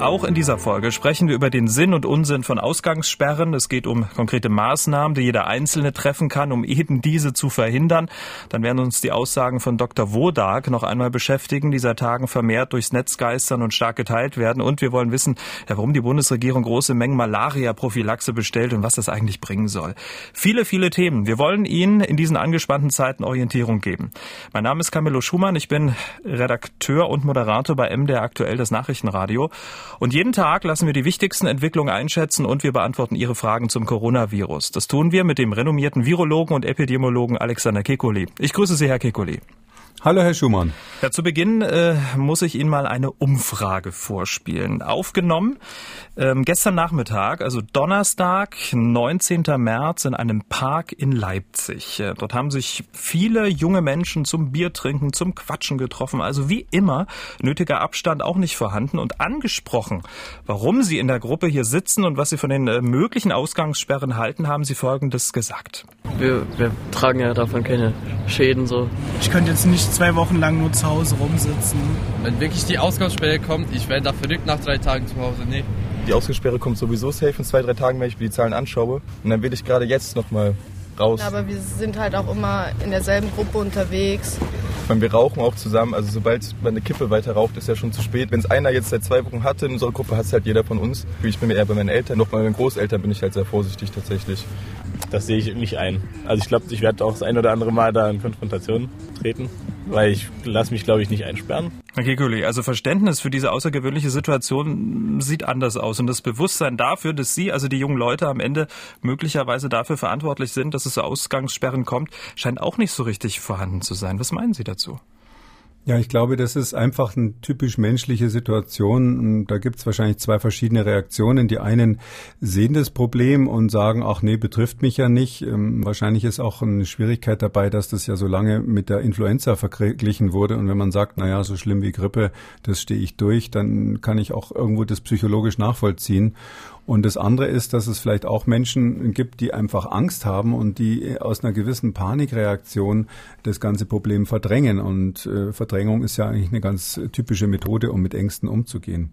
Auch in dieser Folge sprechen wir über den Sinn und Unsinn von Ausgangssperren. Es geht um konkrete Maßnahmen, die jeder Einzelne treffen kann, um eben diese zu verhindern. Dann werden uns die Aussagen von Dr. Wodak noch einmal beschäftigen, die seit Tagen vermehrt durchs Netz geistern und stark geteilt werden. Und wir wollen wissen, warum die Bundesregierung große Mengen Malaria-Prophylaxe bestellt und was das eigentlich bringen soll. Viele, viele Themen. Wir wollen Ihnen in diesen angespannten Zeiten Orientierung geben. Mein Name ist Camillo Schumann. Ich bin Redakteur und Moderator bei MDR aktuell das Nachrichtenradio. Und jeden Tag lassen wir die wichtigsten Entwicklungen einschätzen und wir beantworten Ihre Fragen zum Coronavirus. Das tun wir mit dem renommierten Virologen und Epidemiologen Alexander Kekulé. Ich grüße Sie, Herr Kekulé. Hallo, Herr Schumann. Ja, zu Beginn äh, muss ich Ihnen mal eine Umfrage vorspielen. Aufgenommen ähm, gestern Nachmittag, also Donnerstag, 19. März, in einem Park in Leipzig. Äh, dort haben sich viele junge Menschen zum Biertrinken, zum Quatschen getroffen. Also wie immer, nötiger Abstand auch nicht vorhanden und angesprochen, warum sie in der Gruppe hier sitzen und was sie von den äh, möglichen Ausgangssperren halten, haben sie Folgendes gesagt. Wir, wir tragen ja davon keine Schäden so. Ich könnte jetzt nicht zwei Wochen lang nur zu Hause rumsitzen. Wenn wirklich die Ausgangssperre kommt, ich werde da verrückt nach drei Tagen zu Hause. Nee. Die Ausgangssperre kommt sowieso safe in zwei, drei Tagen, wenn ich mir die Zahlen anschaue. Und dann will ich gerade jetzt nochmal raus. Aber wir sind halt auch immer in derselben Gruppe unterwegs. Wenn wir rauchen auch zusammen, also sobald man eine Kippe weiter raucht, ist ja schon zu spät. Wenn es einer jetzt seit zwei Wochen hatte, in unserer Gruppe hat es halt jeder von uns. Ich bin mir eher bei meinen Eltern, noch bei meinen Großeltern bin ich halt sehr vorsichtig tatsächlich. Das sehe ich nicht ein. Also ich glaube, ich werde auch das ein oder andere Mal da in Konfrontation treten, weil ich lasse mich, glaube ich, nicht einsperren. Okay, Köhli, also Verständnis für diese außergewöhnliche Situation sieht anders aus. Und das Bewusstsein dafür, dass Sie, also die jungen Leute, am Ende möglicherweise dafür verantwortlich sind, dass es zu Ausgangssperren kommt, scheint auch nicht so richtig vorhanden zu sein. Was meinen Sie dazu? Ja, ich glaube, das ist einfach eine typisch menschliche Situation. Da gibt es wahrscheinlich zwei verschiedene Reaktionen. Die einen sehen das Problem und sagen, ach nee, betrifft mich ja nicht. Ähm, wahrscheinlich ist auch eine Schwierigkeit dabei, dass das ja so lange mit der Influenza verglichen wurde. Und wenn man sagt, na ja, so schlimm wie Grippe, das stehe ich durch, dann kann ich auch irgendwo das psychologisch nachvollziehen. Und das andere ist, dass es vielleicht auch Menschen gibt, die einfach Angst haben und die aus einer gewissen Panikreaktion das ganze Problem verdrängen. Und äh, Verdrängung ist ja eigentlich eine ganz typische Methode, um mit Ängsten umzugehen.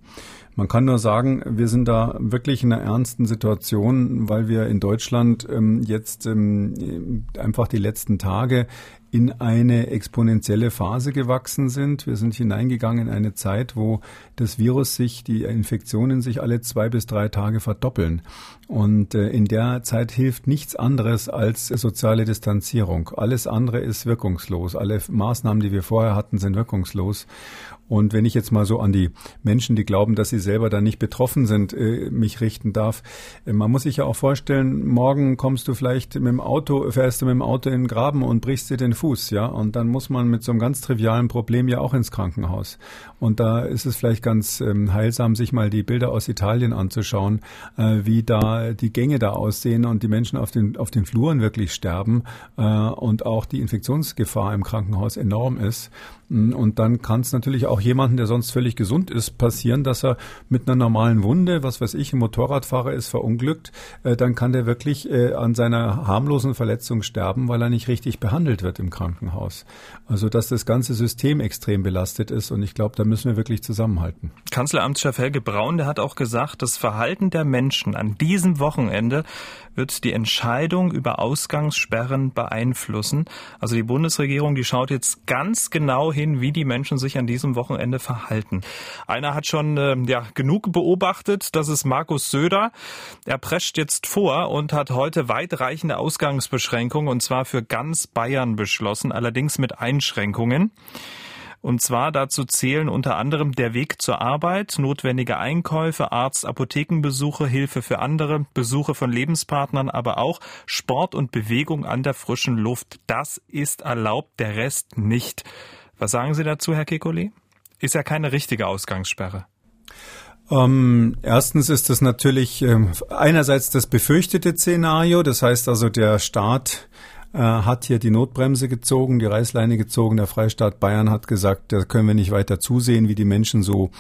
Man kann nur sagen, wir sind da wirklich in einer ernsten Situation, weil wir in Deutschland ähm, jetzt ähm, einfach die letzten Tage in eine exponentielle Phase gewachsen sind. Wir sind hineingegangen in eine Zeit, wo das Virus sich, die Infektionen sich alle zwei bis drei Tage verdoppeln. Und äh, in der Zeit hilft nichts anderes als soziale Distanzierung. Alles andere ist wirkungslos. Alle Maßnahmen, die wir vorher hatten, sind wirkungslos. Und wenn ich jetzt mal so an die Menschen, die glauben, dass sie selber da nicht betroffen sind, äh, mich richten darf, äh, man muss sich ja auch vorstellen, morgen kommst du vielleicht mit dem Auto, fährst du mit dem Auto in den Graben und brichst dir den Fuß, ja, und dann muss man mit so einem ganz trivialen Problem ja auch ins Krankenhaus. Und da ist es vielleicht ganz ähm, heilsam, sich mal die Bilder aus Italien anzuschauen, äh, wie da die Gänge da aussehen und die Menschen auf den, auf den Fluren wirklich sterben und auch die Infektionsgefahr im Krankenhaus enorm ist. Mm, und dann kann es natürlich auch jemanden, der sonst völlig gesund ist, passieren, dass er mit einer normalen Wunde, was weiß ich, ein Motorradfahrer ist verunglückt, äh, dann kann der wirklich äh, an seiner harmlosen Verletzung sterben, weil er nicht richtig behandelt wird im Krankenhaus. Also dass das ganze System extrem belastet ist und ich glaube, da müssen wir wirklich zusammenhalten. Kanzleramtschef Helge Braun, der hat auch gesagt, das Verhalten der Menschen an diesem Wochenende wird die Entscheidung über Ausgangssperren beeinflussen. Also die Bundesregierung, die schaut jetzt ganz genau hin, wie die Menschen sich an diesem Wochenende verhalten. Einer hat schon äh, ja, genug beobachtet, das ist Markus Söder. Er prescht jetzt vor und hat heute weitreichende Ausgangsbeschränkungen und zwar für ganz Bayern beschlossen, allerdings mit Einschränkungen. Und zwar dazu zählen unter anderem der Weg zur Arbeit, notwendige Einkäufe, Arzt, Apothekenbesuche, Hilfe für andere, Besuche von Lebenspartnern, aber auch Sport und Bewegung an der frischen Luft. Das ist erlaubt, der Rest nicht. Was sagen Sie dazu, Herr Kekulé? Ist ja keine richtige Ausgangssperre. Ähm, erstens ist das natürlich ähm, einerseits das befürchtete Szenario, das heißt also der Staat äh, hat hier die Notbremse gezogen, die Reißleine gezogen. Der Freistaat Bayern hat gesagt, da können wir nicht weiter zusehen, wie die Menschen so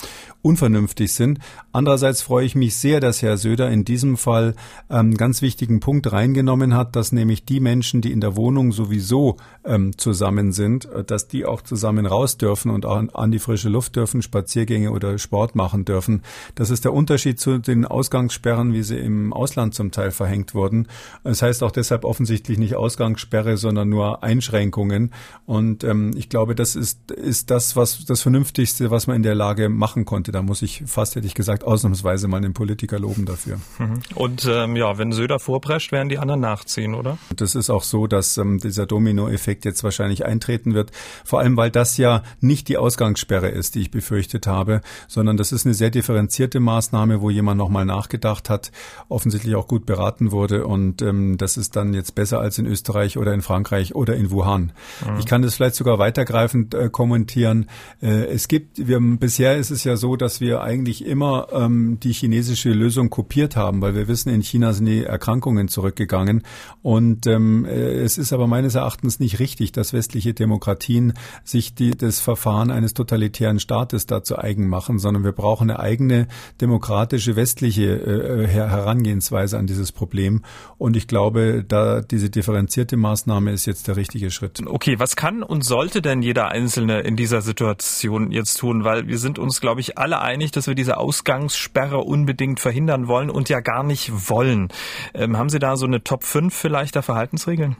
unvernünftig sind. Andererseits freue ich mich sehr, dass Herr Söder in diesem Fall ähm, ganz wichtigen Punkt reingenommen hat, dass nämlich die Menschen, die in der Wohnung sowieso ähm, zusammen sind, äh, dass die auch zusammen raus dürfen und auch an die frische Luft dürfen, Spaziergänge oder Sport machen dürfen. Das ist der Unterschied zu den Ausgangssperren, wie sie im Ausland zum Teil verhängt wurden. Das heißt auch deshalb offensichtlich nicht Ausgangssperre, sondern nur Einschränkungen. Und ähm, ich glaube, das ist, ist das, was das Vernünftigste, was man in der Lage machen konnte da muss ich fast, hätte ich gesagt, ausnahmsweise mal den Politiker loben dafür. Mhm. Und ähm, ja, wenn Söder vorprescht, werden die anderen nachziehen, oder? Das ist auch so, dass ähm, dieser Dominoeffekt jetzt wahrscheinlich eintreten wird. Vor allem, weil das ja nicht die Ausgangssperre ist, die ich befürchtet habe, sondern das ist eine sehr differenzierte Maßnahme, wo jemand nochmal nachgedacht hat, offensichtlich auch gut beraten wurde und ähm, das ist dann jetzt besser als in Österreich oder in Frankreich oder in Wuhan. Mhm. Ich kann das vielleicht sogar weitergreifend äh, kommentieren. Äh, es gibt, wir, bisher ist es ja so, dass wir eigentlich immer ähm, die chinesische Lösung kopiert haben, weil wir wissen, in China sind die Erkrankungen zurückgegangen. Und ähm, äh, es ist aber meines Erachtens nicht richtig, dass westliche Demokratien sich die, das Verfahren eines totalitären Staates dazu eigen machen, sondern wir brauchen eine eigene demokratische westliche äh, Herangehensweise an dieses Problem. Und ich glaube, da diese differenzierte Maßnahme ist jetzt der richtige Schritt. Okay, was kann und sollte denn jeder Einzelne in dieser Situation jetzt tun? Weil wir sind uns, glaube ich, alle alle einig, dass wir diese Ausgangssperre unbedingt verhindern wollen und ja gar nicht wollen. Ähm, haben Sie da so eine Top 5 vielleicht der Verhaltensregeln?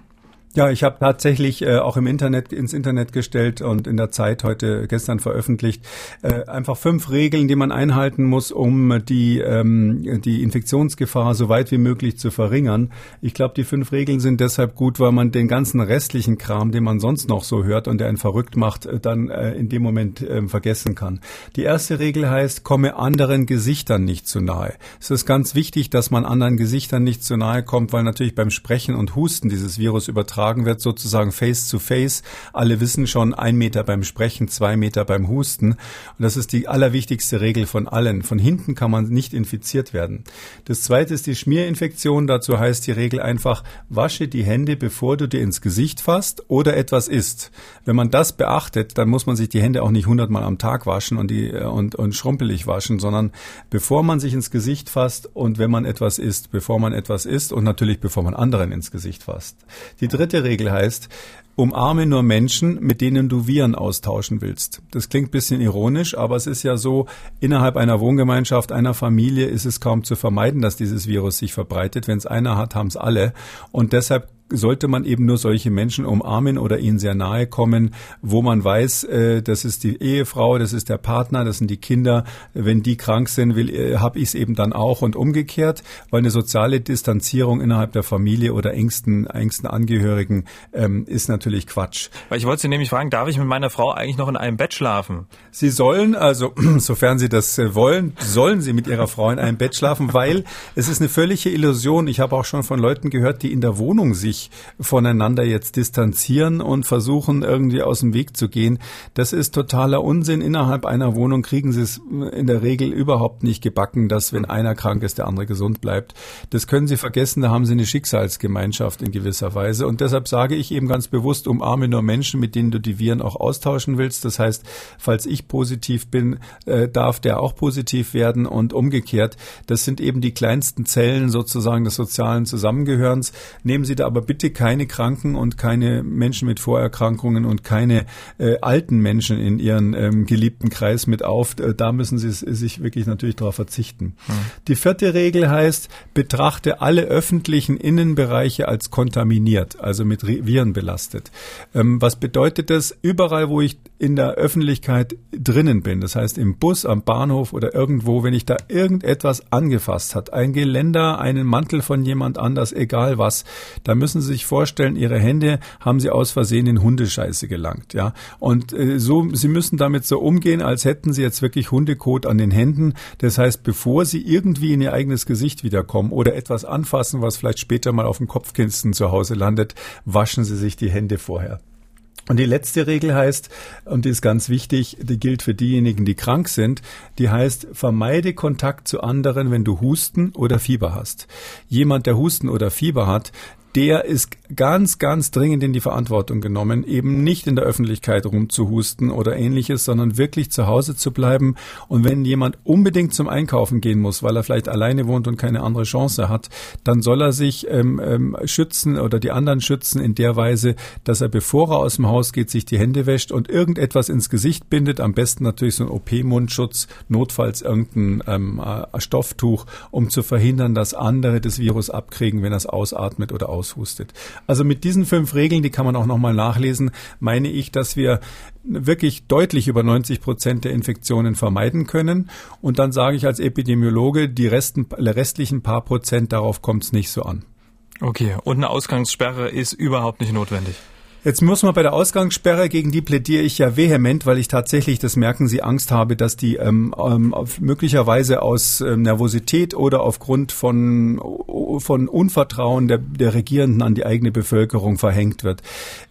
Ja, ich habe tatsächlich äh, auch im Internet ins Internet gestellt und in der Zeit heute gestern veröffentlicht äh, einfach fünf Regeln, die man einhalten muss, um die ähm, die Infektionsgefahr so weit wie möglich zu verringern. Ich glaube, die fünf Regeln sind deshalb gut, weil man den ganzen restlichen Kram, den man sonst noch so hört und der einen verrückt macht, äh, dann äh, in dem Moment äh, vergessen kann. Die erste Regel heißt, komme anderen Gesichtern nicht zu nahe. Es ist ganz wichtig, dass man anderen Gesichtern nicht zu nahe kommt, weil natürlich beim Sprechen und Husten dieses Virus übertragen übertragen wird, sozusagen face to face. Alle wissen schon, ein Meter beim Sprechen, zwei Meter beim Husten. Und das ist die allerwichtigste Regel von allen. Von hinten kann man nicht infiziert werden. Das zweite ist die Schmierinfektion. Dazu heißt die Regel einfach, wasche die Hände, bevor du dir ins Gesicht fasst oder etwas isst. Wenn man das beachtet, dann muss man sich die Hände auch nicht hundertmal am Tag waschen und, die, äh, und, und schrumpelig waschen, sondern bevor man sich ins Gesicht fasst und wenn man etwas isst, bevor man etwas isst und natürlich bevor man anderen ins Gesicht fasst. Die dritte zweite Regel heißt, umarme nur Menschen, mit denen du Viren austauschen willst. Das klingt bisschen ironisch, aber es ist ja so, innerhalb einer Wohngemeinschaft, einer Familie ist es kaum zu vermeiden, dass dieses Virus sich verbreitet. Wenn es einer hat, haben es alle. Und deshalb sollte man eben nur solche Menschen umarmen oder ihnen sehr nahe kommen, wo man weiß, äh, das ist die Ehefrau, das ist der Partner, das sind die Kinder. Wenn die krank sind, will, äh, habe ich es eben dann auch und umgekehrt, weil eine soziale Distanzierung innerhalb der Familie oder engsten, engsten Angehörigen ähm, ist natürlich Quatsch. Weil ich wollte Sie nämlich fragen, darf ich mit meiner Frau eigentlich noch in einem Bett schlafen? Sie sollen, also sofern Sie das äh, wollen, sollen Sie mit Ihrer Frau in einem Bett schlafen, weil es ist eine völlige Illusion. Ich habe auch schon von Leuten gehört, die in der Wohnung sich sich voneinander jetzt distanzieren und versuchen irgendwie aus dem Weg zu gehen. Das ist totaler Unsinn. Innerhalb einer Wohnung kriegen sie es in der Regel überhaupt nicht gebacken, dass wenn einer krank ist, der andere gesund bleibt. Das können sie vergessen, da haben sie eine Schicksalsgemeinschaft in gewisser Weise. Und deshalb sage ich eben ganz bewusst, umarme nur Menschen, mit denen du die Viren auch austauschen willst. Das heißt, falls ich positiv bin, äh, darf der auch positiv werden und umgekehrt. Das sind eben die kleinsten Zellen sozusagen des sozialen Zusammengehörens. Nehmen Sie da aber bitte keine Kranken und keine Menschen mit Vorerkrankungen und keine äh, alten Menschen in ihren ähm, geliebten Kreis mit auf. Äh, da müssen Sie sich wirklich natürlich darauf verzichten. Mhm. Die vierte Regel heißt, betrachte alle öffentlichen Innenbereiche als kontaminiert, also mit Viren belastet. Ähm, was bedeutet das? Überall, wo ich in der Öffentlichkeit drinnen bin, das heißt im Bus, am Bahnhof oder irgendwo, wenn ich da irgendetwas angefasst hat, ein Geländer, einen Mantel von jemand anders, egal was, da müssen Sie sich vorstellen, Ihre Hände haben Sie aus Versehen in Hundescheiße gelangt, ja. Und äh, so, Sie müssen damit so umgehen, als hätten Sie jetzt wirklich Hundekot an den Händen. Das heißt, bevor Sie irgendwie in Ihr eigenes Gesicht wiederkommen oder etwas anfassen, was vielleicht später mal auf dem Kopfkissen zu Hause landet, waschen Sie sich die Hände vorher. Und die letzte Regel heißt, und die ist ganz wichtig, die gilt für diejenigen, die krank sind, die heißt, vermeide Kontakt zu anderen, wenn du Husten oder Fieber hast. Jemand, der Husten oder Fieber hat, der ist ganz, ganz dringend in die Verantwortung genommen, eben nicht in der Öffentlichkeit rumzuhusten oder ähnliches, sondern wirklich zu Hause zu bleiben. Und wenn jemand unbedingt zum Einkaufen gehen muss, weil er vielleicht alleine wohnt und keine andere Chance hat, dann soll er sich ähm, ähm, schützen oder die anderen schützen in der Weise, dass er, bevor er aus dem Haus geht, sich die Hände wäscht und irgendetwas ins Gesicht bindet. Am besten natürlich so ein OP-Mundschutz, notfalls irgendein ähm, äh, Stofftuch, um zu verhindern, dass andere das Virus abkriegen, wenn er es ausatmet oder aushustet. Also mit diesen fünf Regeln, die kann man auch nochmal nachlesen, meine ich, dass wir wirklich deutlich über 90 Prozent der Infektionen vermeiden können. Und dann sage ich als Epidemiologe, die resten, restlichen paar Prozent, darauf kommt es nicht so an. Okay, und eine Ausgangssperre ist überhaupt nicht notwendig. Jetzt muss man bei der Ausgangssperre, gegen die plädiere ich ja vehement, weil ich tatsächlich, das merken Sie, Angst habe, dass die ähm, ähm, möglicherweise aus ähm, Nervosität oder aufgrund von, von Unvertrauen der, der Regierenden an die eigene Bevölkerung verhängt wird.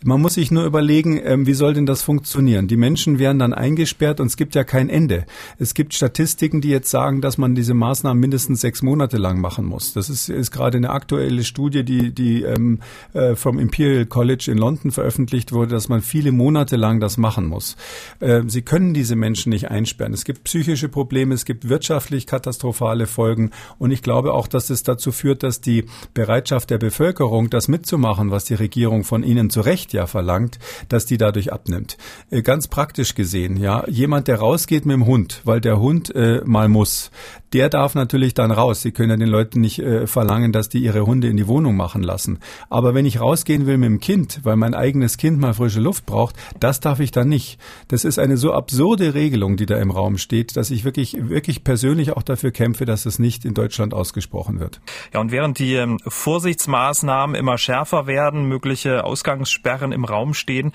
Man muss sich nur überlegen, ähm, wie soll denn das funktionieren? Die Menschen werden dann eingesperrt und es gibt ja kein Ende. Es gibt Statistiken, die jetzt sagen, dass man diese Maßnahmen mindestens sechs Monate lang machen muss. Das ist, ist gerade eine aktuelle Studie, die, die ähm, äh, vom Imperial College in London veröffentlicht veröffentlicht wurde, dass man viele Monate lang das machen muss. Äh, sie können diese Menschen nicht einsperren. Es gibt psychische Probleme, es gibt wirtschaftlich katastrophale Folgen und ich glaube auch, dass es dazu führt, dass die Bereitschaft der Bevölkerung, das mitzumachen, was die Regierung von ihnen zu Recht ja verlangt, dass die dadurch abnimmt. Äh, ganz praktisch gesehen, ja, jemand, der rausgeht mit dem Hund, weil der Hund äh, mal muss, der darf natürlich dann raus. Sie können ja den Leuten nicht äh, verlangen, dass die ihre Hunde in die Wohnung machen lassen. Aber wenn ich rausgehen will mit dem Kind, weil mein eigenes eigenes Kind mal frische Luft braucht, das darf ich dann nicht. Das ist eine so absurde Regelung, die da im Raum steht, dass ich wirklich, wirklich persönlich auch dafür kämpfe, dass es nicht in Deutschland ausgesprochen wird. Ja, und während die ähm, Vorsichtsmaßnahmen immer schärfer werden, mögliche Ausgangssperren im Raum stehen,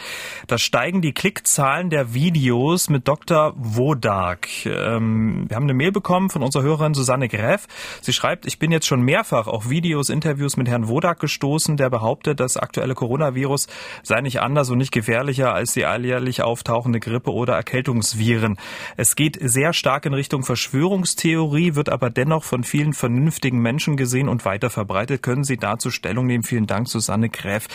da steigen die Klickzahlen der Videos mit Dr. Wodak. Ähm, wir haben eine Mail bekommen von unserer Hörerin Susanne Greff. Sie schreibt, ich bin jetzt schon mehrfach auf Videos, Interviews mit Herrn Wodak gestoßen, der behauptet, das aktuelle Coronavirus sei nicht anders und nicht gefährlicher als die alljährlich auftauchende Grippe oder Erkältungsviren. Es geht sehr stark in Richtung Verschwörungstheorie, wird aber dennoch von vielen vernünftigen Menschen gesehen und weiter verbreitet. Können Sie dazu Stellung nehmen? Vielen Dank, Susanne Gräf.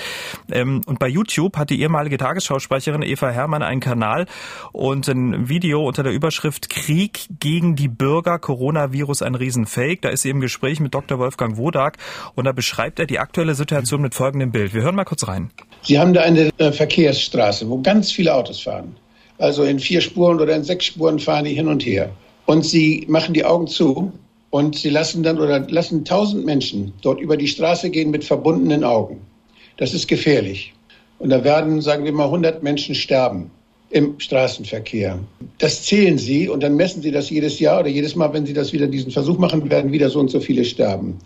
Ähm, und bei YouTube hat die ehemalige Tagesschausprecherin Eva Herrmann einen Kanal und ein Video unter der Überschrift Krieg gegen die Bürger, Coronavirus ein Riesenfake. Da ist sie im Gespräch mit Dr. Wolfgang Wodak und da beschreibt er die aktuelle Situation mit folgendem Bild. Wir hören mal kurz rein. Sie haben da eine äh, Verkehrsstraße, wo ganz viele Autos fahren. Also in vier Spuren oder in sechs Spuren fahren die hin und her. Und sie machen die Augen zu und sie lassen dann oder lassen tausend Menschen dort über die Straße gehen mit verbundenen Augen. Das ist gefährlich. Und da werden, sagen wir mal, 100 Menschen sterben im Straßenverkehr. Das zählen sie und dann messen sie das jedes Jahr oder jedes Mal, wenn sie das wieder diesen Versuch machen, werden wieder so und so viele sterben.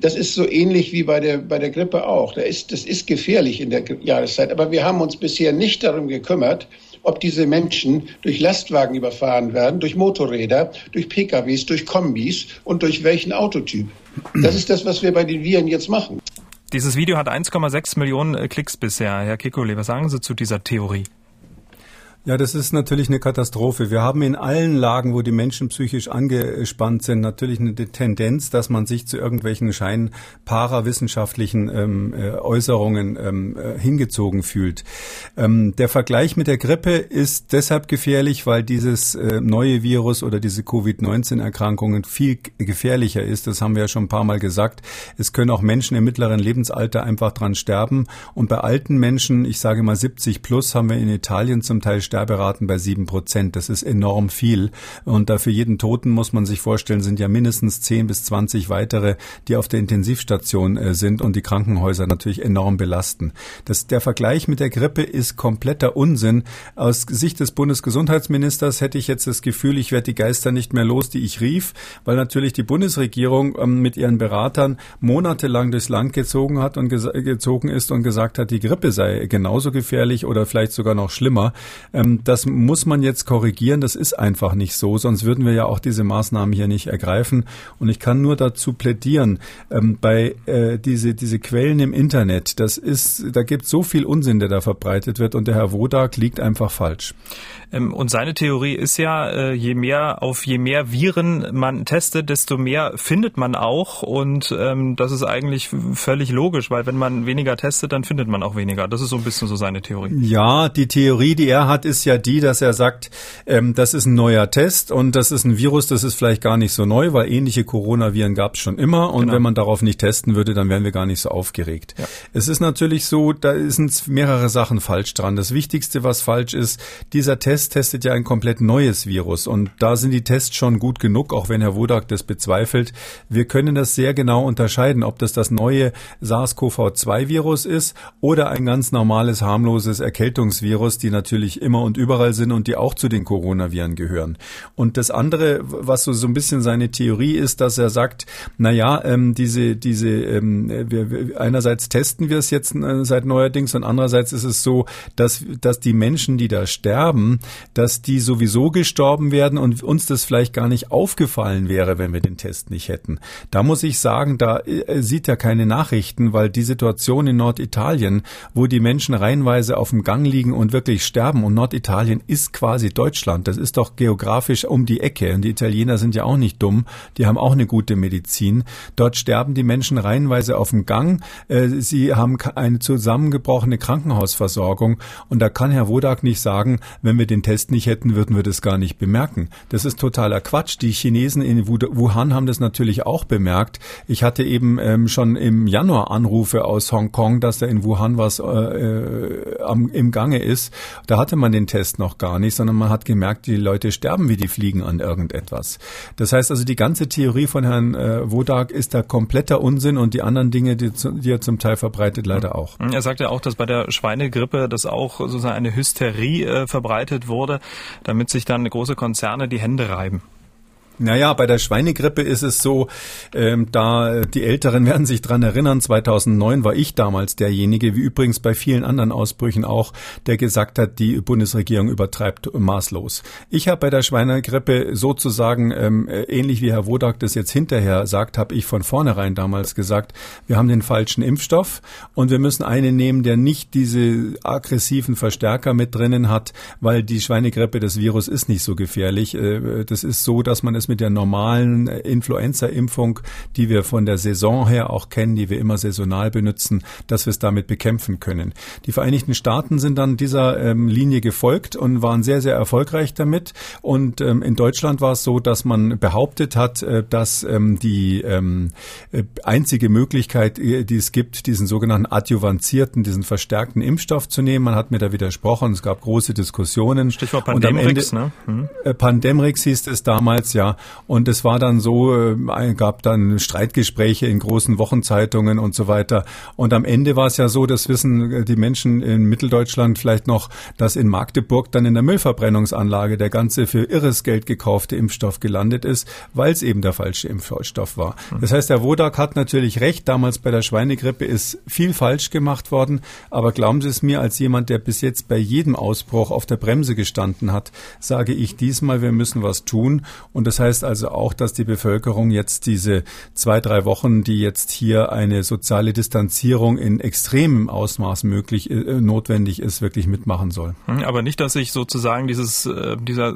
Das ist so ähnlich wie bei der, bei der Grippe auch. Da ist, das ist gefährlich in der Jahreszeit. Aber wir haben uns bisher nicht darum gekümmert, ob diese Menschen durch Lastwagen überfahren werden, durch Motorräder, durch PKWs, durch Kombis und durch welchen Autotyp. Das ist das, was wir bei den Viren jetzt machen. Dieses Video hat 1,6 Millionen äh, Klicks bisher. Herr Kikole, was sagen Sie zu dieser Theorie? Ja, das ist natürlich eine Katastrophe. Wir haben in allen Lagen, wo die Menschen psychisch angespannt sind, natürlich eine Tendenz, dass man sich zu irgendwelchen scheinparer wissenschaftlichen ähm, äh, Äußerungen ähm, äh, hingezogen fühlt. Ähm, der Vergleich mit der Grippe ist deshalb gefährlich, weil dieses äh, neue Virus oder diese Covid-19-Erkrankungen viel gefährlicher ist. Das haben wir ja schon ein paar Mal gesagt. Es können auch Menschen im mittleren Lebensalter einfach dran sterben. Und bei alten Menschen, ich sage mal 70 plus, haben wir in Italien zum Teil Sterberaten bei sieben Prozent. Das ist enorm viel. Und da jeden Toten muss man sich vorstellen, sind ja mindestens zehn bis zwanzig weitere, die auf der Intensivstation äh, sind und die Krankenhäuser natürlich enorm belasten. Das, der Vergleich mit der Grippe ist kompletter Unsinn. Aus Sicht des Bundesgesundheitsministers hätte ich jetzt das Gefühl, ich werde die Geister nicht mehr los, die ich rief, weil natürlich die Bundesregierung ähm, mit ihren Beratern monatelang durchs Land gezogen hat und gezogen ist und gesagt hat, die Grippe sei genauso gefährlich oder vielleicht sogar noch schlimmer. Ähm, das muss man jetzt korrigieren. Das ist einfach nicht so, sonst würden wir ja auch diese Maßnahmen hier nicht ergreifen. Und ich kann nur dazu plädieren, ähm, bei äh, diese, diese Quellen im Internet, das ist, da gibt so viel Unsinn, der da verbreitet wird und der Herr Wodak liegt einfach falsch. Ähm, und seine Theorie ist ja, äh, je mehr auf je mehr Viren man testet, desto mehr findet man auch. Und ähm, das ist eigentlich völlig logisch, weil wenn man weniger testet, dann findet man auch weniger. Das ist so ein bisschen so seine Theorie. Ja, die Theorie, die er hat, ist ja die, dass er sagt, ähm, das ist ein neuer Test und das ist ein Virus, das ist vielleicht gar nicht so neu, weil ähnliche Coronaviren gab es schon immer. Und genau. wenn man darauf nicht testen würde, dann wären wir gar nicht so aufgeregt. Ja. Es ist natürlich so, da sind mehrere Sachen falsch dran. Das Wichtigste, was falsch ist, dieser Test Test testet ja ein komplett neues Virus und da sind die Tests schon gut genug, auch wenn Herr Wodak das bezweifelt. Wir können das sehr genau unterscheiden, ob das das neue SARS-CoV-2-Virus ist oder ein ganz normales, harmloses Erkältungsvirus, die natürlich immer und überall sind und die auch zu den Coronaviren gehören. Und das andere, was so, so ein bisschen seine Theorie ist, dass er sagt, na ja, ähm, diese, diese, ähm, wir, einerseits testen wir es jetzt äh, seit neuerdings und andererseits ist es so, dass, dass die Menschen, die da sterben, dass die sowieso gestorben werden und uns das vielleicht gar nicht aufgefallen wäre, wenn wir den Test nicht hätten. Da muss ich sagen, da äh, sieht er keine Nachrichten, weil die Situation in Norditalien, wo die Menschen reihenweise auf dem Gang liegen und wirklich sterben und Norditalien ist quasi Deutschland. Das ist doch geografisch um die Ecke und die Italiener sind ja auch nicht dumm. Die haben auch eine gute Medizin. Dort sterben die Menschen reihenweise auf dem Gang. Äh, sie haben eine zusammengebrochene Krankenhausversorgung und da kann Herr Wodak nicht sagen, wenn wir den Test nicht hätten, würden wir das gar nicht bemerken. Das ist totaler Quatsch. Die Chinesen in Wuhan haben das natürlich auch bemerkt. Ich hatte eben ähm, schon im Januar Anrufe aus Hongkong, dass da in Wuhan was äh, äh, am, im Gange ist. Da hatte man den Test noch gar nicht, sondern man hat gemerkt, die Leute sterben wie die Fliegen an irgendetwas. Das heißt also, die ganze Theorie von Herrn äh, Wodak ist da kompletter Unsinn und die anderen Dinge, die, die er zum Teil verbreitet, leider auch. Er sagt ja auch, dass bei der Schweinegrippe das auch sozusagen eine Hysterie äh, verbreitet wurde, damit sich dann große Konzerne die Hände reiben. Naja, bei der Schweinegrippe ist es so, ähm, da die Älteren werden sich dran erinnern, 2009 war ich damals derjenige, wie übrigens bei vielen anderen Ausbrüchen auch, der gesagt hat, die Bundesregierung übertreibt maßlos. Ich habe bei der Schweinegrippe sozusagen, ähm, ähnlich wie Herr Wodak das jetzt hinterher sagt, habe ich von vornherein damals gesagt, wir haben den falschen Impfstoff und wir müssen einen nehmen, der nicht diese aggressiven Verstärker mit drinnen hat, weil die Schweinegrippe, das Virus ist nicht so gefährlich. Äh, das ist so, dass man es mit der normalen Influenza-Impfung, die wir von der Saison her auch kennen, die wir immer saisonal benutzen, dass wir es damit bekämpfen können. Die Vereinigten Staaten sind dann dieser ähm, Linie gefolgt und waren sehr, sehr erfolgreich damit. Und ähm, in Deutschland war es so, dass man behauptet hat, äh, dass ähm, die ähm, äh, einzige Möglichkeit, äh, die es gibt, diesen sogenannten adjuvantierten, diesen verstärkten Impfstoff zu nehmen. Man hat mir da widersprochen. Es gab große Diskussionen. Stichwort Pandemrix, ne? Mhm. Pandemrix hieß es damals, ja. Und es war dann so, äh, gab dann Streitgespräche in großen Wochenzeitungen und so weiter. Und am Ende war es ja so, das wissen äh, die Menschen in Mitteldeutschland vielleicht noch, dass in Magdeburg dann in der Müllverbrennungsanlage der ganze für irres Geld gekaufte Impfstoff gelandet ist, weil es eben der falsche Impfstoff war. Hm. Das heißt, der Wodak hat natürlich recht. Damals bei der Schweinegrippe ist viel falsch gemacht worden. Aber glauben Sie es mir, als jemand, der bis jetzt bei jedem Ausbruch auf der Bremse gestanden hat, sage ich diesmal, wir müssen was tun. Und das heißt, also auch, dass die Bevölkerung jetzt diese zwei, drei Wochen, die jetzt hier eine soziale Distanzierung in extremem Ausmaß möglich, äh, notwendig ist, wirklich mitmachen soll. Hm, aber nicht, dass sich sozusagen dieses, äh, dieser,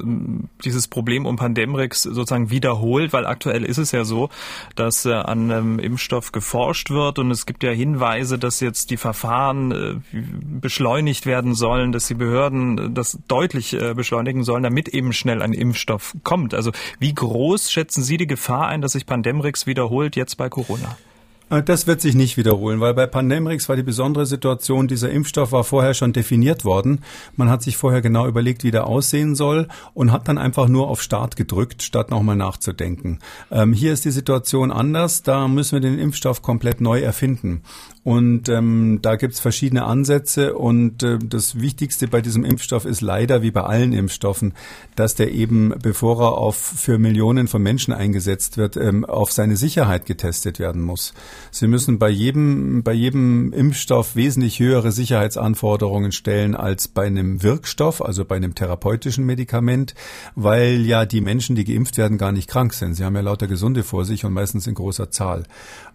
dieses Problem um Pandemrix sozusagen wiederholt, weil aktuell ist es ja so, dass äh, an einem Impfstoff geforscht wird und es gibt ja Hinweise, dass jetzt die Verfahren äh, beschleunigt werden sollen, dass die Behörden das deutlich äh, beschleunigen sollen, damit eben schnell ein Impfstoff kommt. Also wie groß schätzen Sie die Gefahr ein, dass sich Pandemrix wiederholt jetzt bei Corona? Äh, das wird sich nicht wiederholen, weil bei Pandemrix war die besondere Situation, dieser Impfstoff war vorher schon definiert worden. Man hat sich vorher genau überlegt, wie der aussehen soll und hat dann einfach nur auf Start gedrückt, statt nochmal nachzudenken. Ähm, hier ist die Situation anders, da müssen wir den Impfstoff komplett neu erfinden. Und ähm, da gibt's verschiedene Ansätze. Und äh, das Wichtigste bei diesem Impfstoff ist leider, wie bei allen Impfstoffen, dass der eben, bevor er auf für Millionen von Menschen eingesetzt wird, ähm, auf seine Sicherheit getestet werden muss. Sie müssen bei jedem, bei jedem Impfstoff wesentlich höhere Sicherheitsanforderungen stellen als bei einem Wirkstoff, also bei einem therapeutischen Medikament, weil ja die Menschen, die geimpft werden, gar nicht krank sind. Sie haben ja lauter Gesunde vor sich und meistens in großer Zahl.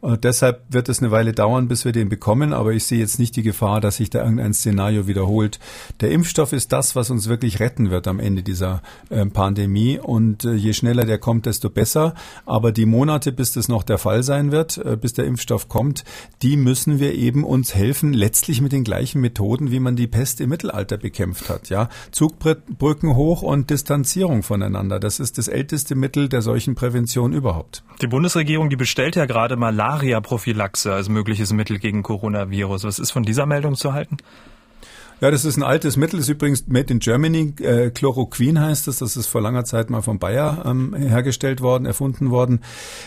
Und deshalb wird es eine Weile dauern, bis wir den bekommen, aber ich sehe jetzt nicht die Gefahr, dass sich da irgendein Szenario wiederholt. Der Impfstoff ist das, was uns wirklich retten wird am Ende dieser äh, Pandemie und äh, je schneller der kommt, desto besser. Aber die Monate, bis das noch der Fall sein wird, äh, bis der Impfstoff kommt, die müssen wir eben uns helfen, letztlich mit den gleichen Methoden, wie man die Pest im Mittelalter bekämpft hat. Ja, Zugbrücken hoch und Distanzierung voneinander. Das ist das älteste Mittel der solchen Prävention überhaupt. Die Bundesregierung, die bestellt ja gerade Malaria-Prophylaxe als mögliches Mittel gegen Coronavirus. Was ist von dieser Meldung zu halten? Ja, das ist ein altes Mittel, ist übrigens made in Germany. Äh, Chloroquin heißt es. Das ist vor langer Zeit mal von Bayer ähm, hergestellt worden, erfunden worden.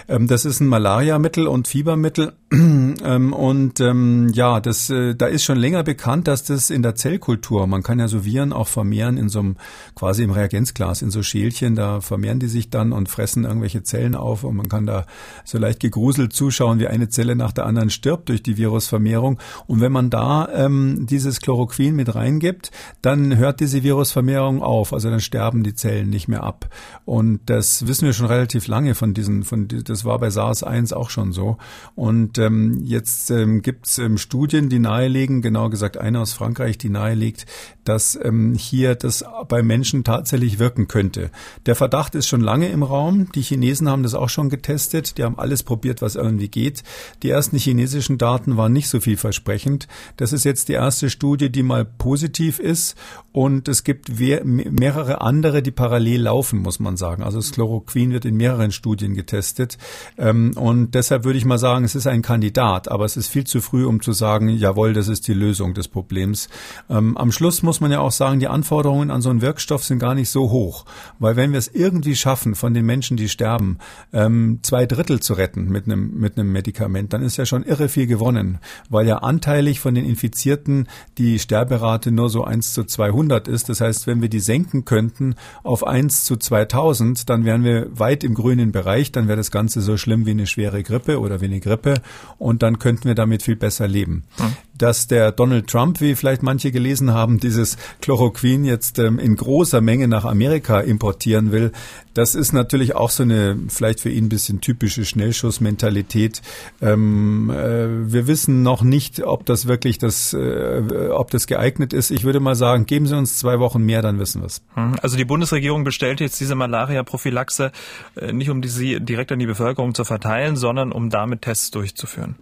Ähm, das ist ein Malariamittel und Fiebermittel. ähm, und ähm, ja, das, äh, da ist schon länger bekannt, dass das in der Zellkultur, man kann ja so Viren auch vermehren in so einem, quasi im Reagenzglas, in so Schälchen, da vermehren die sich dann und fressen irgendwelche Zellen auf und man kann da so leicht gegruselt zuschauen, wie eine Zelle nach der anderen stirbt durch die Virusvermehrung. Und wenn man da ähm, dieses Chloroquin mit mit reingibt, dann hört diese Virusvermehrung auf. Also dann sterben die Zellen nicht mehr ab. Und das wissen wir schon relativ lange von diesen, von das war bei SARS-1 auch schon so. Und ähm, jetzt ähm, gibt es ähm, Studien, die nahelegen, genau gesagt eine aus Frankreich, die nahelegt, dass ähm, hier das bei Menschen tatsächlich wirken könnte. Der Verdacht ist schon lange im Raum. Die Chinesen haben das auch schon getestet. Die haben alles probiert, was irgendwie geht. Die ersten chinesischen Daten waren nicht so vielversprechend. Das ist jetzt die erste Studie, die mal positiv ist. Und es gibt mehrere andere, die parallel laufen, muss man sagen. Also das Chloroquin wird in mehreren Studien getestet. Ähm, und deshalb würde ich mal sagen, es ist ein Kandidat. Aber es ist viel zu früh, um zu sagen, jawohl, das ist die Lösung des Problems. Ähm, am Schluss muss muss man ja auch sagen, die Anforderungen an so einen Wirkstoff sind gar nicht so hoch. Weil wenn wir es irgendwie schaffen, von den Menschen, die sterben, ähm, zwei Drittel zu retten mit einem, mit einem Medikament, dann ist ja schon irre viel gewonnen. Weil ja anteilig von den Infizierten die Sterberate nur so 1 zu 200 ist. Das heißt, wenn wir die senken könnten auf 1 zu 2000, dann wären wir weit im grünen Bereich. Dann wäre das Ganze so schlimm wie eine schwere Grippe oder wie eine Grippe. Und dann könnten wir damit viel besser leben. Hm. Dass der Donald Trump, wie vielleicht manche gelesen haben, dieses dieses Chloroquin jetzt ähm, in großer Menge nach Amerika importieren will, das ist natürlich auch so eine vielleicht für ihn ein bisschen typische Schnellschussmentalität. Ähm, äh, wir wissen noch nicht, ob das wirklich das, äh, ob das geeignet ist. Ich würde mal sagen, geben Sie uns zwei Wochen mehr, dann wissen wir es. Hm, also die Bundesregierung bestellt jetzt diese Malaria-Prophylaxe äh, nicht, um sie direkt an die Bevölkerung zu verteilen, sondern um damit Tests durchzuführen.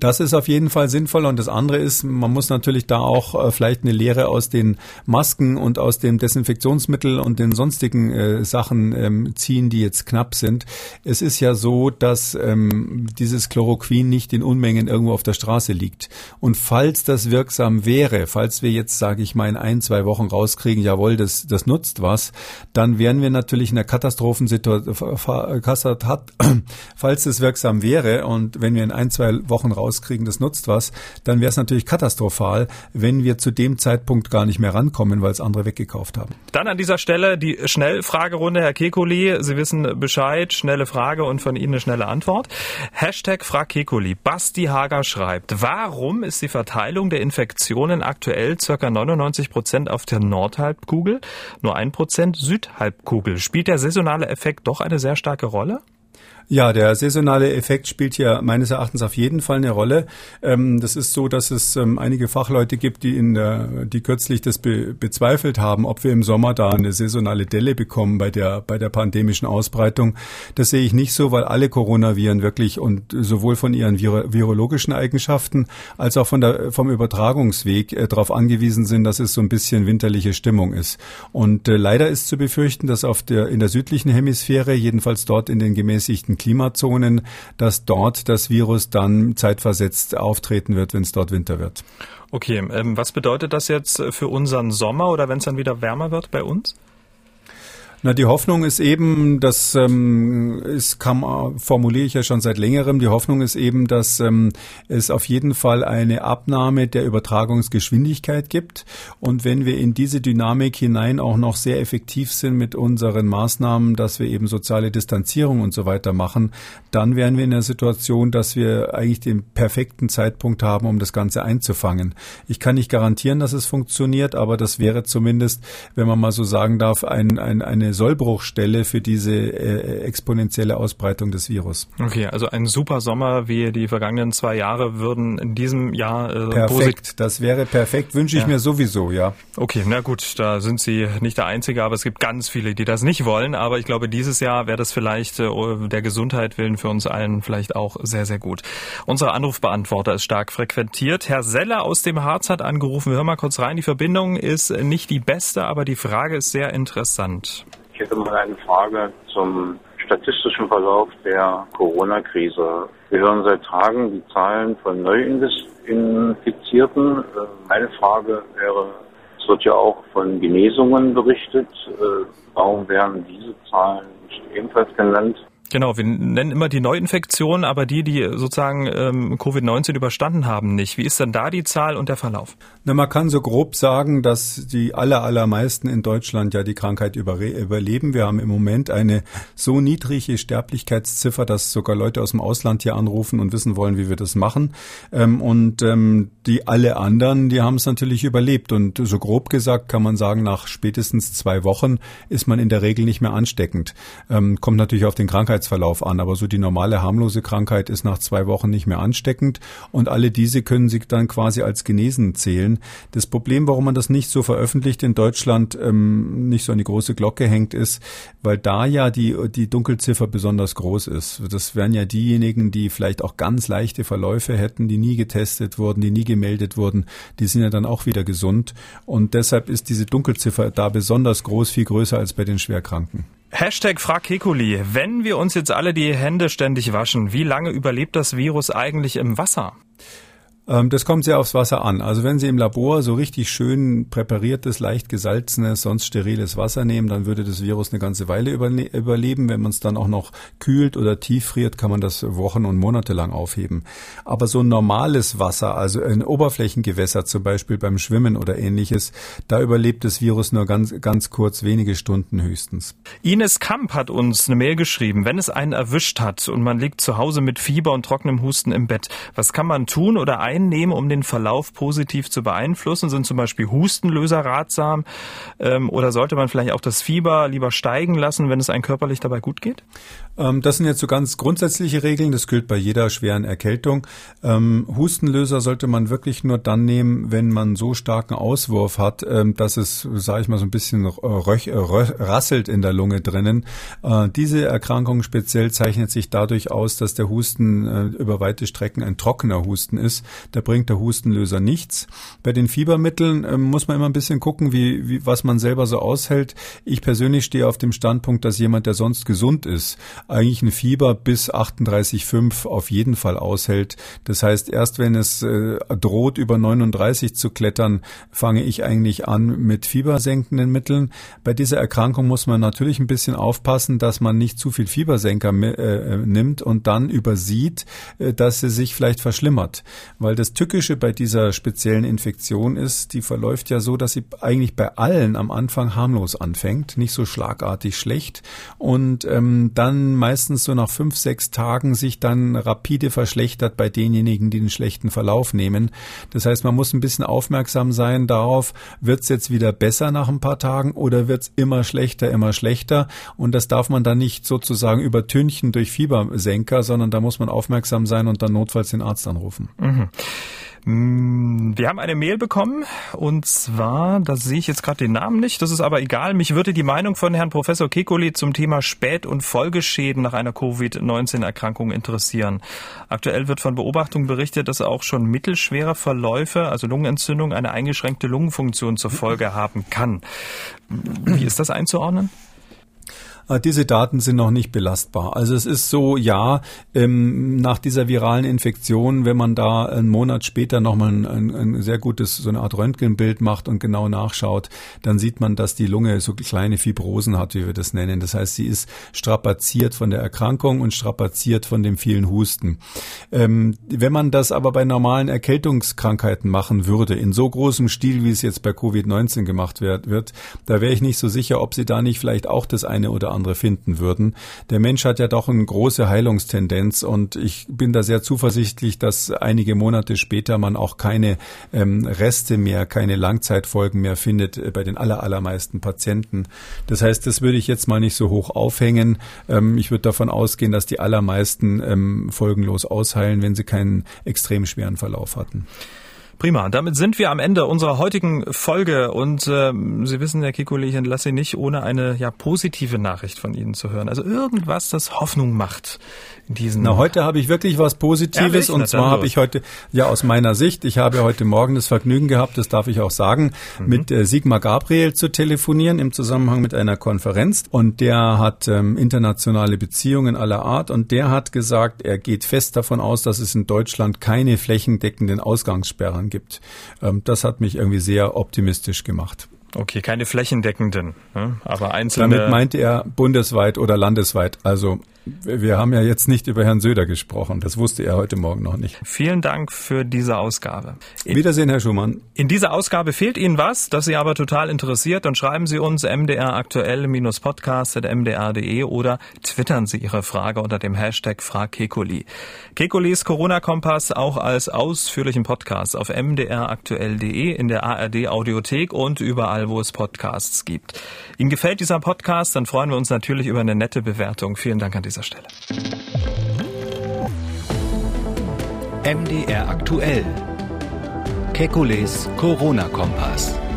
Das ist auf jeden Fall sinnvoll und das andere ist, man muss natürlich da auch äh, vielleicht eine Lehre aus den Masken und aus dem Desinfektionsmittel und den sonstigen äh, Sachen ähm, ziehen, die jetzt knapp sind. Es ist ja so, dass ähm, dieses Chloroquin nicht in Unmengen irgendwo auf der Straße liegt. Und falls das wirksam wäre, falls wir jetzt, sage ich mal, in ein, zwei Wochen rauskriegen, jawohl, das, das nutzt was, dann wären wir natürlich in der Katastrophensituation, falls es wirksam wäre und wenn wir in ein, zwei Wochen Wochen rauskriegen, das nutzt was, dann wäre es natürlich katastrophal, wenn wir zu dem Zeitpunkt gar nicht mehr rankommen, weil es andere weggekauft haben. Dann an dieser Stelle die Schnellfragerunde, Herr Kekuli. Sie wissen Bescheid, schnelle Frage und von Ihnen eine schnelle Antwort. Hashtag Frag Kekuli. Basti Hager schreibt, warum ist die Verteilung der Infektionen aktuell ca. 99 Prozent auf der Nordhalbkugel, nur ein Prozent Südhalbkugel? Spielt der saisonale Effekt doch eine sehr starke Rolle? Ja, der saisonale Effekt spielt hier meines Erachtens auf jeden Fall eine Rolle. Ähm, das ist so, dass es ähm, einige Fachleute gibt, die in der, die kürzlich das be, bezweifelt haben, ob wir im Sommer da eine saisonale Delle bekommen bei der bei der pandemischen Ausbreitung. Das sehe ich nicht so, weil alle Coronaviren wirklich und sowohl von ihren viro virologischen Eigenschaften als auch von der vom Übertragungsweg äh, darauf angewiesen sind, dass es so ein bisschen winterliche Stimmung ist. Und äh, leider ist zu befürchten, dass auf der in der südlichen Hemisphäre, jedenfalls dort in den gemäßigten Klimazonen, dass dort das Virus dann zeitversetzt auftreten wird, wenn es dort Winter wird. Okay, ähm, was bedeutet das jetzt für unseren Sommer oder wenn es dann wieder wärmer wird bei uns? Na, die Hoffnung ist eben, das ähm, ist, kann, formuliere ich ja schon seit längerem, die Hoffnung ist eben, dass ähm, es auf jeden Fall eine Abnahme der Übertragungsgeschwindigkeit gibt. Und wenn wir in diese Dynamik hinein auch noch sehr effektiv sind mit unseren Maßnahmen, dass wir eben soziale Distanzierung und so weiter machen, dann wären wir in der Situation, dass wir eigentlich den perfekten Zeitpunkt haben, um das Ganze einzufangen. Ich kann nicht garantieren, dass es funktioniert, aber das wäre zumindest, wenn man mal so sagen darf, ein, ein, eine eine Sollbruchstelle für diese äh, exponentielle Ausbreitung des Virus. Okay, also ein super Sommer wie die vergangenen zwei Jahre würden in diesem Jahr äh, perfekt. Das wäre perfekt, wünsche ich ja. mir sowieso, ja. Okay, na gut, da sind Sie nicht der Einzige, aber es gibt ganz viele, die das nicht wollen. Aber ich glaube, dieses Jahr wäre das vielleicht äh, der Gesundheit willen für uns allen vielleicht auch sehr, sehr gut. Unser Anrufbeantworter ist stark frequentiert. Herr Seller aus dem Harz hat angerufen. Wir hören mal kurz rein. Die Verbindung ist nicht die beste, aber die Frage ist sehr interessant. Ich hätte mal eine Frage zum statistischen Verlauf der Corona-Krise. Wir hören seit Tagen die Zahlen von Neuinfizierten. Meine Frage wäre, es wird ja auch von Genesungen berichtet. Äh, warum werden diese Zahlen nicht ebenfalls genannt? Genau, wir nennen immer die Neuinfektionen, aber die, die sozusagen ähm, Covid-19 überstanden haben, nicht. Wie ist denn da die Zahl und der Verlauf? Na, man kann so grob sagen, dass die aller, allermeisten in Deutschland ja die Krankheit überleben. Wir haben im Moment eine so niedrige Sterblichkeitsziffer, dass sogar Leute aus dem Ausland hier anrufen und wissen wollen, wie wir das machen. Ähm, und ähm, die alle anderen, die haben es natürlich überlebt. Und so grob gesagt kann man sagen, nach spätestens zwei Wochen ist man in der Regel nicht mehr ansteckend. Ähm, kommt natürlich auf den Krankheits Krankheitsverlauf an. Aber so die normale harmlose Krankheit ist nach zwei Wochen nicht mehr ansteckend und alle diese können sich dann quasi als genesen zählen. Das Problem, warum man das nicht so veröffentlicht in Deutschland, ähm, nicht so an die große Glocke hängt, ist, weil da ja die, die Dunkelziffer besonders groß ist. Das wären ja diejenigen, die vielleicht auch ganz leichte Verläufe hätten, die nie getestet wurden, die nie gemeldet wurden, die sind ja dann auch wieder gesund. Und deshalb ist diese Dunkelziffer da besonders groß, viel größer als bei den Schwerkranken. Hashtag Frag Kekuli. Wenn wir uns jetzt alle die Hände ständig waschen, wie lange überlebt das Virus eigentlich im Wasser? Ähm, das kommt sehr aufs Wasser an. Also wenn Sie im Labor so richtig schön präpariertes, leicht gesalzenes, sonst steriles Wasser nehmen, dann würde das Virus eine ganze Weile überleben. Wenn man es dann auch noch kühlt oder tieffriert, kann man das Wochen und Monate lang aufheben. Aber so normales Wasser, also ein Oberflächengewässer zum Beispiel beim Schwimmen oder ähnliches, da überlebt das Virus nur ganz, ganz kurz, wenige Stunden höchstens. Ines Kamp hat uns eine Mail geschrieben. Wenn es einen erwischt hat und man liegt zu Hause mit Fieber und trockenem Husten im Bett, was kann man tun oder ein einnehmen, um den Verlauf positiv zu beeinflussen? Sind zum Beispiel Hustenlöser ratsam? Ähm, oder sollte man vielleicht auch das Fieber lieber steigen lassen, wenn es einem körperlich dabei gut geht? Ähm, das sind jetzt so ganz grundsätzliche Regeln. Das gilt bei jeder schweren Erkältung. Ähm, Hustenlöser sollte man wirklich nur dann nehmen, wenn man so starken Auswurf hat, dass es, sage ich mal, so ein bisschen röch, röch, rasselt in der Lunge drinnen. Äh, diese Erkrankung speziell zeichnet sich dadurch aus, dass der Husten äh, über weite Strecken ein trockener Husten ist. Da bringt der Hustenlöser nichts. Bei den Fiebermitteln ähm, muss man immer ein bisschen gucken, wie, wie, was man selber so aushält. Ich persönlich stehe auf dem Standpunkt, dass jemand, der sonst gesund ist, eigentlich ein Fieber bis 38,5 auf jeden Fall aushält. Das heißt, erst wenn es äh, droht, über 39 zu klettern, fange ich eigentlich an mit fiebersenkenden Mitteln. Bei dieser Erkrankung muss man natürlich ein bisschen aufpassen, dass man nicht zu viel Fiebersenker äh, äh, nimmt und dann übersieht, äh, dass sie sich vielleicht verschlimmert. Weil das Tückische bei dieser speziellen Infektion ist, die verläuft ja so, dass sie eigentlich bei allen am Anfang harmlos anfängt, nicht so schlagartig schlecht und ähm, dann meistens so nach fünf, sechs Tagen sich dann rapide verschlechtert bei denjenigen, die den schlechten Verlauf nehmen. Das heißt, man muss ein bisschen aufmerksam sein darauf, wird es jetzt wieder besser nach ein paar Tagen oder wird es immer schlechter, immer schlechter. Und das darf man dann nicht sozusagen übertünchen durch Fiebersenker, sondern da muss man aufmerksam sein und dann notfalls den Arzt anrufen. Mhm. Mm, wir haben eine Mail bekommen und zwar, da sehe ich jetzt gerade den Namen nicht, das ist aber egal. Mich würde die Meinung von Herrn Professor Kekoli zum Thema Spät- und Folgeschäden nach einer Covid-19-Erkrankung interessieren. Aktuell wird von Beobachtungen berichtet, dass auch schon mittelschwere Verläufe, also Lungenentzündung, eine eingeschränkte Lungenfunktion zur Folge haben kann. Wie ist das einzuordnen? Aber diese Daten sind noch nicht belastbar. Also es ist so, ja, ähm, nach dieser viralen Infektion, wenn man da einen Monat später nochmal ein, ein, ein sehr gutes, so eine Art Röntgenbild macht und genau nachschaut, dann sieht man, dass die Lunge so kleine Fibrosen hat, wie wir das nennen. Das heißt, sie ist strapaziert von der Erkrankung und strapaziert von dem vielen Husten. Ähm, wenn man das aber bei normalen Erkältungskrankheiten machen würde, in so großem Stil, wie es jetzt bei Covid-19 gemacht wird da wäre ich nicht so sicher, ob sie da nicht vielleicht auch das eine oder andere finden würden. Der Mensch hat ja doch eine große Heilungstendenz und ich bin da sehr zuversichtlich, dass einige Monate später man auch keine ähm, Reste mehr, keine Langzeitfolgen mehr findet äh, bei den aller, allermeisten Patienten. Das heißt, das würde ich jetzt mal nicht so hoch aufhängen. Ähm, ich würde davon ausgehen, dass die allermeisten ähm, folgenlos ausheilen, wenn sie keinen extrem schweren Verlauf hatten. Prima, damit sind wir am Ende unserer heutigen Folge und äh, Sie wissen, Herr Kikuli, ich entlasse Sie nicht, ohne eine ja positive Nachricht von Ihnen zu hören. Also irgendwas, das Hoffnung macht diesen. Na, heute habe ich wirklich was Positives und zwar habe ich heute, ja aus meiner Sicht, ich habe heute Morgen das Vergnügen gehabt, das darf ich auch sagen, mhm. mit äh, Sigmar Gabriel zu telefonieren im Zusammenhang mit einer Konferenz und der hat ähm, internationale Beziehungen aller Art und der hat gesagt, er geht fest davon aus, dass es in Deutschland keine flächendeckenden Ausgangssperren gibt. Ähm, das hat mich irgendwie sehr optimistisch gemacht. Okay, keine flächendeckenden, ne? aber einzelne. Damit meinte er bundesweit oder landesweit. Also wir haben ja jetzt nicht über Herrn Söder gesprochen. Das wusste er heute Morgen noch nicht. Vielen Dank für diese Ausgabe. Wiedersehen, Herr Schumann. In dieser Ausgabe fehlt Ihnen was, das Sie aber total interessiert, dann schreiben Sie uns MDR aktuell-podcast.mdr.de oder twittern Sie Ihre Frage unter dem Hashtag FragKekuli. Kekulis Corona-Kompass auch als ausführlichen Podcast auf mdraktuell.de, in der ARD Audiothek und überall, wo es Podcasts gibt. Ihnen gefällt dieser Podcast, dann freuen wir uns natürlich über eine nette Bewertung. Vielen Dank an dieser Stelle. MDR aktuell. Kekules Corona-Kompass.